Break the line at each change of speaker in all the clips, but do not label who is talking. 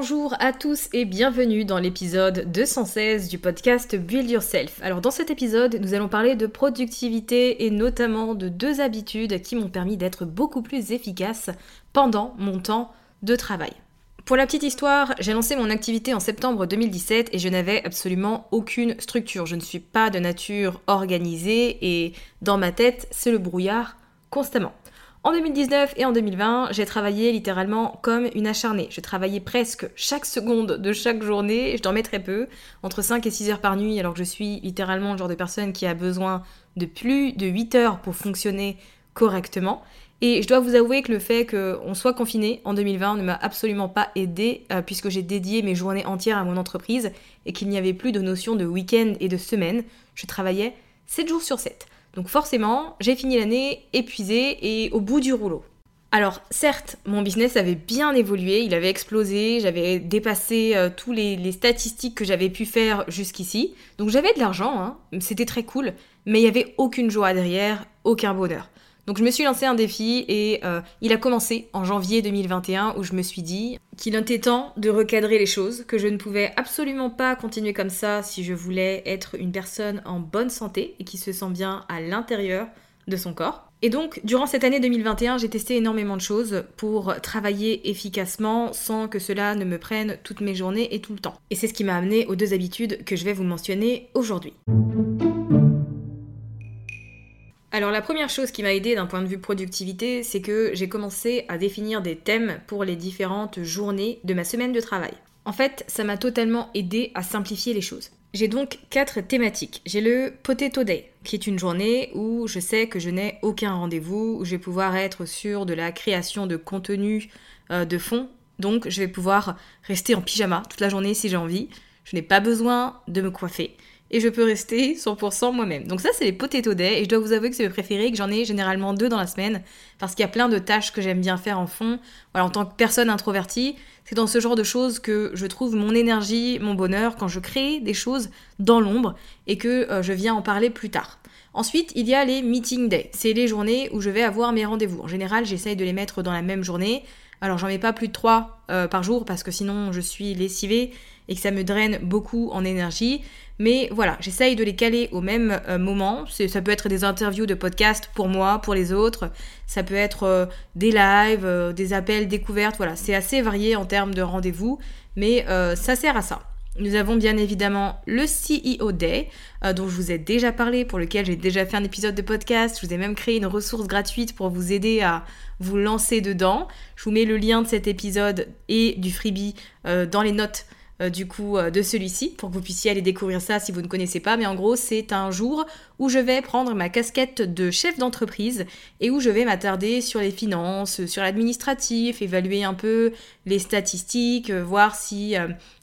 Bonjour à tous et bienvenue dans l'épisode 216 du podcast Build Yourself. Alors dans cet épisode, nous allons parler de productivité et notamment de deux habitudes qui m'ont permis d'être beaucoup plus efficace pendant mon temps de travail. Pour la petite histoire, j'ai lancé mon activité en septembre 2017 et je n'avais absolument aucune structure. Je ne suis pas de nature organisée et dans ma tête, c'est le brouillard constamment. En 2019 et en 2020, j'ai travaillé littéralement comme une acharnée. Je travaillais presque chaque seconde de chaque journée, je dormais très peu, entre 5 et 6 heures par nuit, alors que je suis littéralement le genre de personne qui a besoin de plus de 8 heures pour fonctionner correctement. Et je dois vous avouer que le fait qu'on soit confiné en 2020 ne m'a absolument pas aidé euh, puisque j'ai dédié mes journées entières à mon entreprise et qu'il n'y avait plus de notion de week-end et de semaine. Je travaillais 7 jours sur 7. Donc forcément, j'ai fini l'année épuisée et au bout du rouleau. Alors certes, mon business avait bien évolué, il avait explosé, j'avais dépassé euh, tous les, statistiques que j'avais pu faire jusqu'ici. Donc j'avais de l'argent, hein, c'était très cool, mais il n'y avait aucune joie derrière, aucun bonheur. Donc je me suis lancé un défi et euh, il a commencé en janvier 2021 où je me suis dit qu'il était temps de recadrer les choses, que je ne pouvais absolument pas continuer comme ça si je voulais être une personne en bonne santé et qui se sent bien à l'intérieur de son corps. Et donc, durant cette année 2021, j'ai testé énormément de choses pour travailler efficacement sans que cela ne me prenne toutes mes journées et tout le temps. Et c'est ce qui m'a amené aux deux habitudes que je vais vous mentionner aujourd'hui. Alors la première chose qui m'a aidé d'un point de vue productivité, c'est que j'ai commencé à définir des thèmes pour les différentes journées de ma semaine de travail. En fait, ça m'a totalement aidé à simplifier les choses. J'ai donc quatre thématiques. J'ai le Potato Day, qui est une journée où je sais que je n'ai aucun rendez-vous, où je vais pouvoir être sur de la création de contenu euh, de fond. Donc je vais pouvoir rester en pyjama toute la journée si j'ai envie. Je n'ai pas besoin de me coiffer et je peux rester 100% moi-même. Donc ça, c'est les potato day, et je dois vous avouer que c'est mes préférés, que j'en ai généralement deux dans la semaine, parce qu'il y a plein de tâches que j'aime bien faire en fond. Voilà, en tant que personne introvertie, c'est dans ce genre de choses que je trouve mon énergie, mon bonheur, quand je crée des choses dans l'ombre, et que euh, je viens en parler plus tard. Ensuite, il y a les meeting day. C'est les journées où je vais avoir mes rendez-vous. En général, j'essaye de les mettre dans la même journée. Alors, j'en mets pas plus de trois euh, par jour parce que sinon je suis lessivée et que ça me draine beaucoup en énergie. Mais voilà, j'essaye de les caler au même euh, moment. Ça peut être des interviews de podcast pour moi, pour les autres. Ça peut être euh, des lives, euh, des appels, découvertes. Voilà, c'est assez varié en termes de rendez-vous, mais ça sert à ça. Nous avons bien évidemment le CEO Day, dont je vous ai déjà parlé, pour lequel j'ai déjà fait un épisode de podcast. Je vous ai même créé une ressource gratuite pour vous aider à vous lancer dedans. Je vous mets le lien de cet épisode et du freebie dans les notes euh, du coup euh, de celui-ci pour que vous puissiez aller découvrir ça si vous ne connaissez pas. Mais en gros, c'est un jour où je vais prendre ma casquette de chef d'entreprise et où je vais m'attarder sur les finances, sur l'administratif, évaluer un peu les statistiques, euh, voir si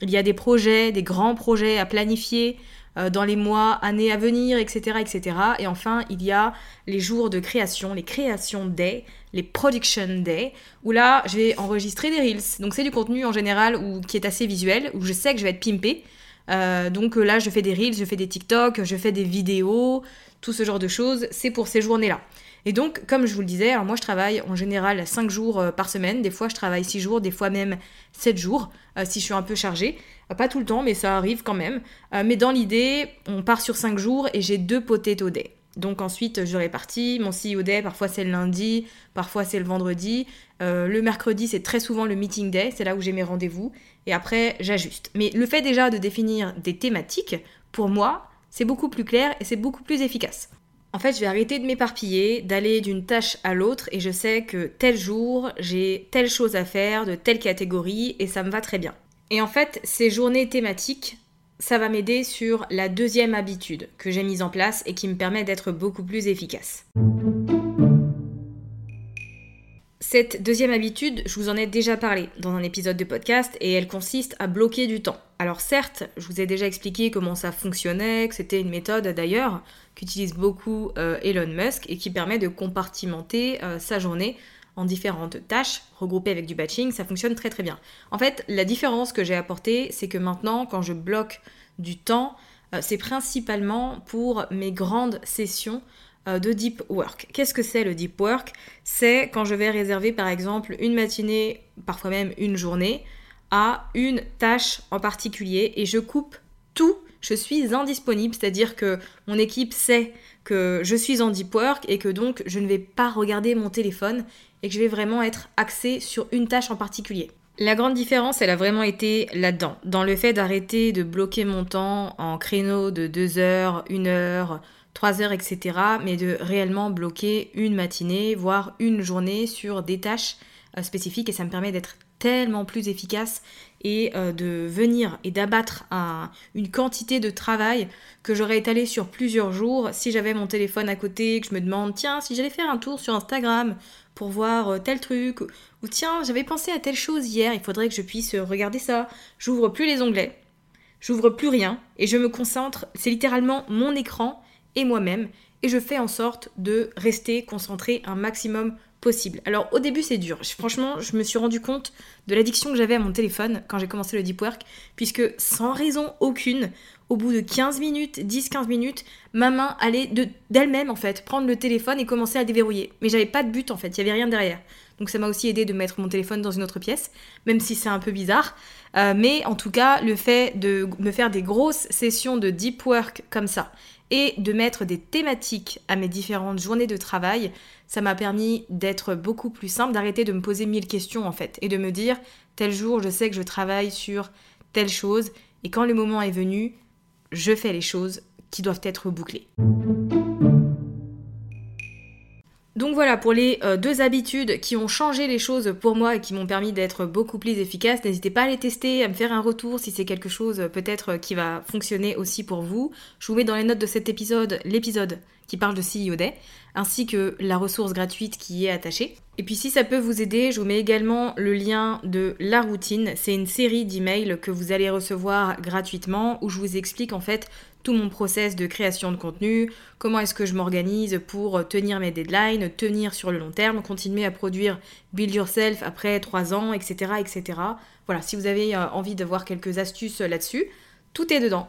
il y a des projets, des grands projets à planifier dans les mois, années à venir, etc., etc. Et enfin, il y a les jours de création, les créations day, les Production Day, où là, je vais enregistrer des Reels. Donc c'est du contenu en général où, qui est assez visuel, où je sais que je vais être pimpé. Euh, donc euh, là, je fais des Reels, je fais des TikTok, je fais des vidéos, tout ce genre de choses. C'est pour ces journées-là. Et donc, comme je vous le disais, moi je travaille en général 5 jours euh, par semaine, des fois je travaille 6 jours, des fois même 7 jours, si je suis un peu chargée. pas tout le temps, mais ça arrive quand même. mais dans l'idée, on part sur 5 jours et j'ai deux potato day. Donc ensuite, je répartis. Mon CEO day, parfois c'est le lundi, parfois c'est le vendredi. Euh, le mercredi, c'est très souvent le meeting day, c'est là où j'ai mes rendez-vous. Et après, j'ajuste. Mais le fait déjà de définir des thématiques, pour moi, c'est beaucoup plus clair et c'est beaucoup plus efficace. En fait, je vais arrêter de m'éparpiller, d'aller d'une tâche à l'autre, et je sais que tel jour, j'ai telle chose à faire de telle catégorie, et ça me va très bien. Et en fait, ces journées thématiques, ça va m'aider sur la deuxième habitude que j'ai mise en place et qui me permet d'être beaucoup plus efficace. Cette deuxième habitude, je vous en ai déjà parlé dans un épisode de podcast et elle consiste à bloquer du temps. Alors certes, je vous ai déjà expliqué comment ça fonctionnait, que c'était une méthode d'ailleurs qu'utilise beaucoup euh, Elon Musk et qui permet de compartimenter euh, sa journée en différentes tâches regroupées avec du batching, ça fonctionne très très bien. En fait, la différence que j'ai apportée, c'est que maintenant, quand je bloque du temps, euh, c'est principalement pour mes grandes sessions de deep work. Qu'est-ce que c'est le deep work? C'est quand je vais réserver par exemple une matinée, parfois même une journée, à une tâche en particulier et je coupe tout. Je suis indisponible, c'est-à-dire que mon équipe sait que je suis en deep work et que donc je ne vais pas regarder mon téléphone et que je vais vraiment être axée sur une tâche en particulier. La grande différence, elle a vraiment été là-dedans, dans le fait d'arrêter de bloquer mon temps en créneaux de 2 heures, 1 heure, 3 heures, etc., mais de réellement bloquer une matinée, voire une journée sur des tâches euh, spécifiques et ça me permet d'être tellement plus efficace et euh, de venir et d'abattre une quantité de travail que j'aurais étalé sur plusieurs jours si j'avais mon téléphone à côté, que je me demande tiens si j'allais faire un tour sur Instagram pour voir euh, tel truc, ou tiens, j'avais pensé à telle chose hier, il faudrait que je puisse regarder ça. J'ouvre plus les onglets, j'ouvre plus rien, et je me concentre, c'est littéralement mon écran et moi-même, et je fais en sorte de rester concentré un maximum possible. Alors au début c'est dur, franchement je me suis rendu compte de l'addiction que j'avais à mon téléphone quand j'ai commencé le deep work, puisque sans raison aucune, au bout de 15 minutes, 10-15 minutes, ma main allait d'elle-même en fait prendre le téléphone et commencer à déverrouiller. Mais j'avais pas de but en fait, il y avait rien derrière. Donc ça m'a aussi aidé de mettre mon téléphone dans une autre pièce, même si c'est un peu bizarre. Euh, mais en tout cas, le fait de me faire des grosses sessions de deep work comme ça et de mettre des thématiques à mes différentes journées de travail, ça m'a permis d'être beaucoup plus simple, d'arrêter de me poser mille questions en fait, et de me dire, tel jour, je sais que je travaille sur telle chose, et quand le moment est venu, je fais les choses qui doivent être bouclées. Donc voilà pour les euh, deux habitudes qui ont changé les choses pour moi et qui m'ont permis d'être beaucoup plus efficace. N'hésitez pas à les tester, à me faire un retour si c'est quelque chose euh, peut-être qui va fonctionner aussi pour vous. Je vous mets dans les notes de cet épisode l'épisode qui parle de CEO Day, ainsi que la ressource gratuite qui y est attachée. Et puis si ça peut vous aider, je vous mets également le lien de La Routine. C'est une série d'emails que vous allez recevoir gratuitement où je vous explique en fait tout mon process de création de contenu, comment est-ce que je m'organise pour tenir mes deadlines, tenir sur le long terme, continuer à produire Build Yourself après 3 ans, etc. etc. Voilà, si vous avez euh, envie de voir quelques astuces là-dessus, tout est dedans.